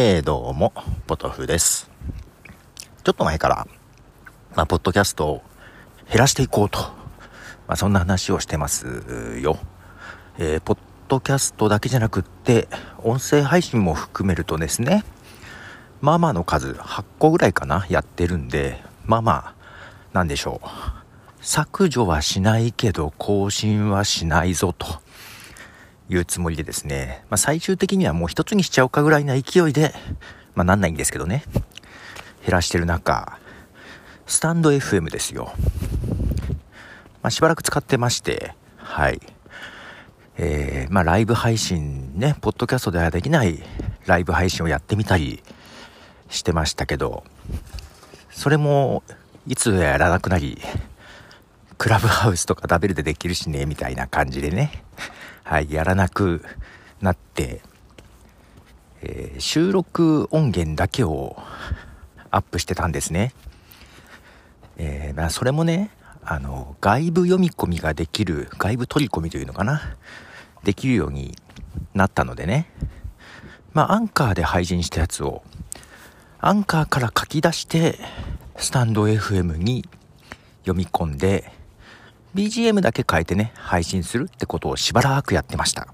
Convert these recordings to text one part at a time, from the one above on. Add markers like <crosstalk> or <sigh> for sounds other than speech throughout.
えー、どうも、ポトフです。ちょっと前から、まあ、ポッドキャストを減らしていこうと、まあ、そんな話をしてますよ。えー、ポッドキャストだけじゃなくって、音声配信も含めるとですね、まあまあの数、8個ぐらいかな、やってるんで、まあまあ、なんでしょう。削除はしないけど、更新はしないぞと。いうつもりでですね、まあ、最終的にはもう一つにしちゃおうかぐらいな勢いで、まあ、なんないんですけどね、減らしてる中、スタンド FM ですよ。まあ、しばらく使ってまして、はい。えー、まあ、ライブ配信ね、ポッドキャストではできないライブ配信をやってみたりしてましたけど、それも、いつやらなくなり、クラブハウスとかダベルでできるしね、みたいな感じでね、はい、やらなくなって、えー、収録音源だけをアップしてたんですね。えー、まあ、それもね、あの、外部読み込みができる、外部取り込みというのかな、できるようになったのでね、まあ、アンカーで配信したやつを、アンカーから書き出して、スタンド FM に読み込んで、BGM だけ変えてね、配信するってことをしばらくやってました。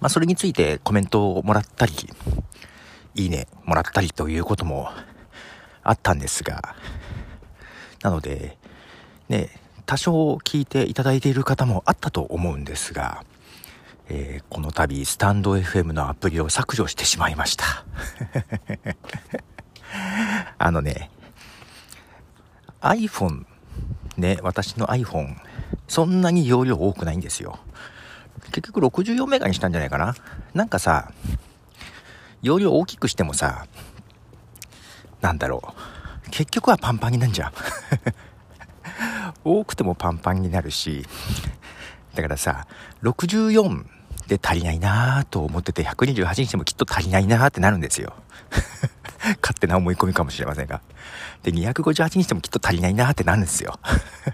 まあ、それについてコメントをもらったり、いいねもらったりということもあったんですが、なので、ね、多少聞いていただいている方もあったと思うんですが、えー、この度、スタンド FM のアプリを削除してしまいました。<laughs> あのね、iPhone ね、私の iPhone、そんなに容量多くないんですよ。結局64メガにしたんじゃないかな。なんかさ、容量大きくしてもさ、なんだろう。結局はパンパンになるじゃん。<laughs> 多くてもパンパンになるし、だからさ、64で足りないなぁと思ってて、128にしてもきっと足りないなぁってなるんですよ。<laughs> 勝手な思い込みかもしれませんが。で、258にしてもきっと足りないなってなるんですよ。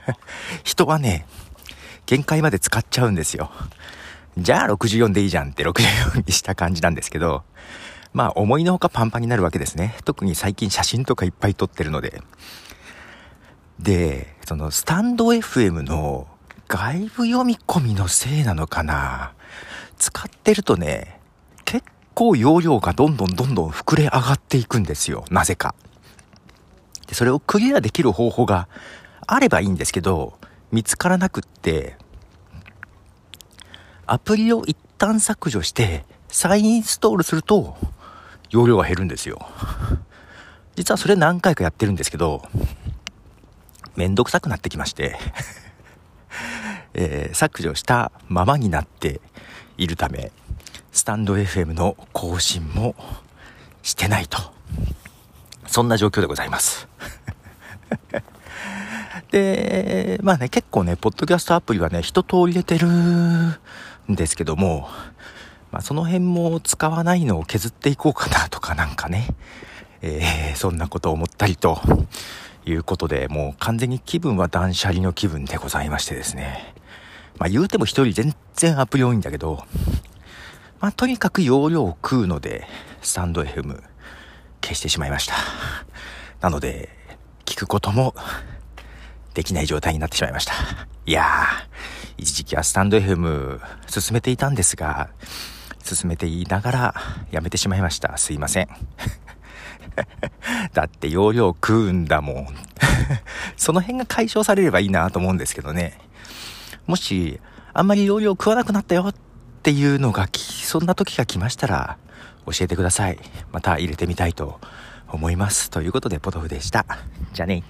<laughs> 人はね、限界まで使っちゃうんですよ。じゃあ64でいいじゃんって64にした感じなんですけど、まあ思いのほかパンパンになるわけですね。特に最近写真とかいっぱい撮ってるので。で、そのスタンド FM の外部読み込みのせいなのかな使ってるとね、結構容量がどんどんどんどん膨れ上がっていくんですよ。なぜか。で、それをクリアできる方法があればいいんですけど、見つからなくって、アプリを一旦削除して、再インストールすると、容量が減るんですよ。実はそれ何回かやってるんですけど、めんどくさくなってきまして <laughs> えー、削除したままになっているため、スタンド FM の更新もしてないと。そんな状況でございます。<laughs> で、まあね、結構ね、ポッドキャストアプリはね、一通り出てるんですけども、まあその辺も使わないのを削っていこうかなとかなんかね、えー、そんなことを思ったりということで、もう完全に気分は断捨離の気分でございましてですね。まあ言うても一人全然アプリ多いんだけど、まあ、とにかく容量を食うので、スタンド FM 消してしまいました。なので、聞くこともできない状態になってしまいました。いやー、一時期はスタンド FM 進めていたんですが、進めていながらやめてしまいました。すいません。<laughs> だって容量食うんだもん。<laughs> その辺が解消されればいいなと思うんですけどね。もし、あんまり容量食わなくなったよっていうのが、そんな時が来ましたら、教えてください。また入れてみたいと思います。ということで、ポトフでした。じゃあね。